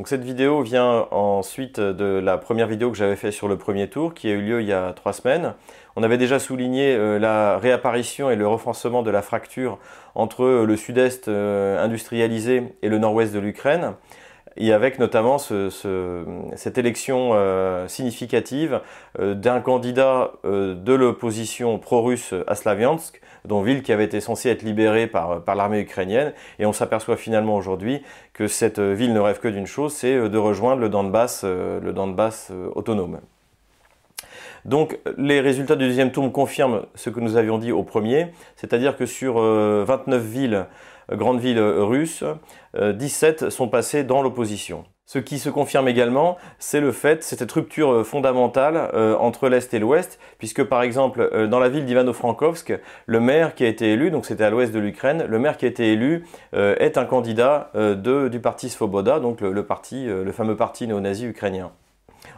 Donc cette vidéo vient ensuite de la première vidéo que j'avais fait sur le premier tour, qui a eu lieu il y a trois semaines. On avait déjà souligné euh, la réapparition et le renforcement de la fracture entre le sud-est euh, industrialisé et le nord-ouest de l'Ukraine et avec notamment cette élection euh, significative d'un candidat de l'opposition pro-russe à Slaviansk, dont ville qui avait été censée être libérée par, par l'armée ukrainienne, et on s'aperçoit finalement aujourd'hui que cette ville ne rêve que d'une chose, c'est de rejoindre le Donbass, le Donbass autonome. Donc les résultats du deuxième tour confirment ce que nous avions dit au premier, c'est-à-dire que sur 29 euh, villes, euh, grandes villes euh, russes, 17 sont passées dans l'opposition. Ce qui se confirme également, c'est le fait, c'est cette rupture fondamentale entre l'Est et l'Ouest, puisque par exemple, dans la ville d'Ivano-Frankovsk, le maire qui a été élu, donc c'était à l'ouest de l'Ukraine, le maire qui a été élu est un candidat du parti Svoboda, donc le, le fameux parti néo-nazi ukrainien.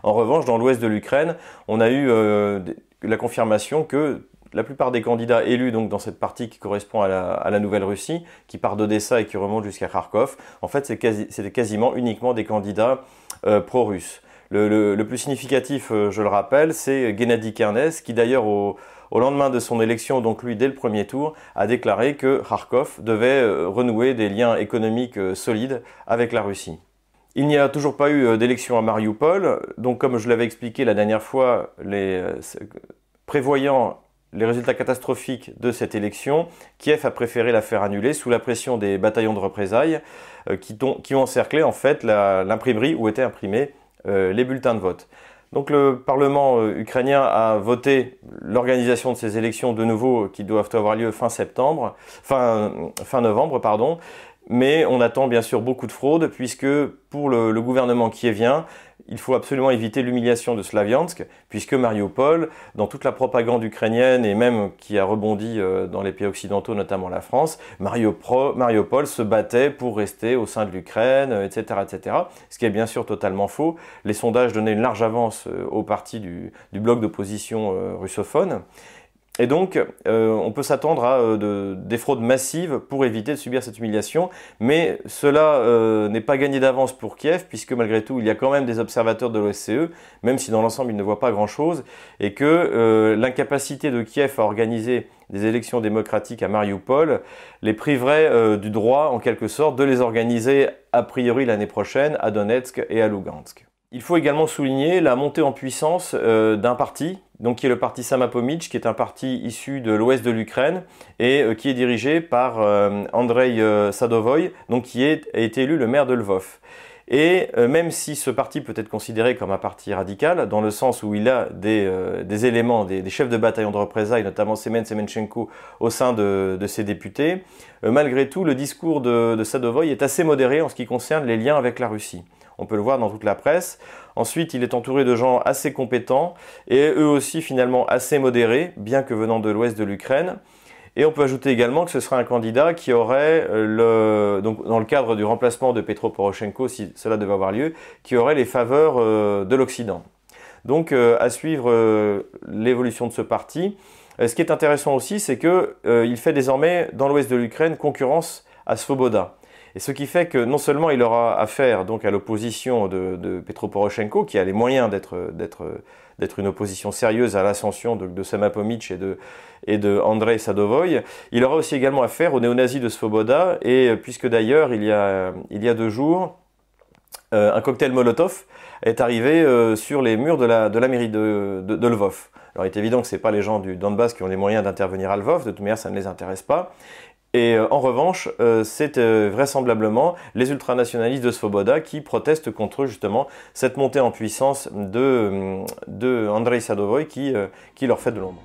En revanche, dans l'ouest de l'Ukraine, on a eu euh, la confirmation que la plupart des candidats élus dans cette partie qui correspond à la, Nouvelle-Russie, qui part d'Odessa et qui remonte jusqu'à Kharkov, en fait c'était quasiment uniquement des candidats euh, pro-russes. Le, plus significatif, euh, je le rappelle, c'est Gennady Kernes, qui d'ailleurs au, lendemain de son élection, donc lui dès le premier tour, a déclaré que Kharkov devait renouer des liens économiques solides avec la Russie. Il n'y a toujours pas eu euh, d'élection à Mariupol, donc comme je l'avais expliqué la dernière fois, euh, prévoyant les résultats catastrophiques de cette élection, Kiev a préféré la faire annuler sous la pression des bataillons de représailles euh, qui, ont encerclé en fait l'imprimerie où étaient imprimés les bulletins de vote. Donc le Parlement ukrainien a voté l'organisation de ces élections de nouveau qui doivent avoir lieu fin, fin novembre, pardon. Mais on attend bien sûr beaucoup de fraude puisque pour le, gouvernement qui vient, il faut absolument éviter l'humiliation de Slaviansk puisque Mariupol, dans toute la propagande ukrainienne et même qui a rebondi euh, dans les pays occidentaux, notamment la France, Mariupol se battait pour rester au sein de l'Ukraine, etc., etc. Ce qui est bien sûr totalement faux. Les sondages donnaient une large avance euh, au parti du, du bloc d'opposition euh, russophone. Et donc, euh, on peut s'attendre à euh, des fraudes massives pour éviter de subir cette humiliation, mais cela euh, n'est pas gagné d'avance pour Kiev, puisque malgré tout, il y a quand même des observateurs de l'OSCE, même si dans l'ensemble, ils ne voient pas grand-chose, et que l'incapacité de Kiev à organiser des élections démocratiques à Mariupol les priverait du droit, en quelque sorte, de les organiser a priori l'année prochaine à Donetsk et à Lugansk. Il faut également souligner la montée en puissance euh, d'un parti, donc qui est le parti Samapomich, qui est un parti issu de l'ouest de l'Ukraine et euh, qui est dirigé par euh, Andrei Sadovoy, donc qui est, a été élu le maire de Lvov. Et même si ce parti peut être considéré comme un parti radical, dans le sens où il a des, éléments, des, chefs de bataillon de représailles, notamment Semen Semenchenko, au sein de, ses députés, malgré tout, le discours de, de Sadovoy est assez modéré en ce qui concerne les liens avec la Russie. On peut le voir dans toute la presse. Ensuite, il est entouré de gens assez compétents et eux aussi finalement assez modérés, bien que venant de l'ouest de l'Ukraine. Et on peut ajouter également que ce sera un candidat qui aurait, euh, le, donc dans le cadre du remplacement de Petro Poroshenko, si cela devait avoir lieu, qui aurait les faveurs euh, de l'Occident. Donc euh, à suivre l'évolution de ce parti. ce qui est intéressant aussi, c'est qu'il fait désormais dans l'ouest de l'Ukraine concurrence à Svoboda. Et ce qui fait que non seulement il aura affaire donc à l'opposition de, Petro Poroshenko, qui a les moyens d'être une opposition sérieuse à l'ascension de, de et de, et de Sadovoy, il aura aussi également affaire aux néo-nazis de Svoboda, et puisque d'ailleurs il, y a, il y a deux jours, euh, un cocktail Molotov est arrivé euh, sur les murs de la, de la mairie de, de, Lvov. Alors il est évident que ce pas les gens du Donbass qui ont les moyens d'intervenir à Lvov, de toute manière ça ne les intéresse pas. Et euh, en revanche, euh, c'est euh, vraisemblablement les ultranationalistes de Svoboda qui protestent contre justement cette montée en puissance de, de Andrei Sadovoy qui, qui leur fait de l'ombre.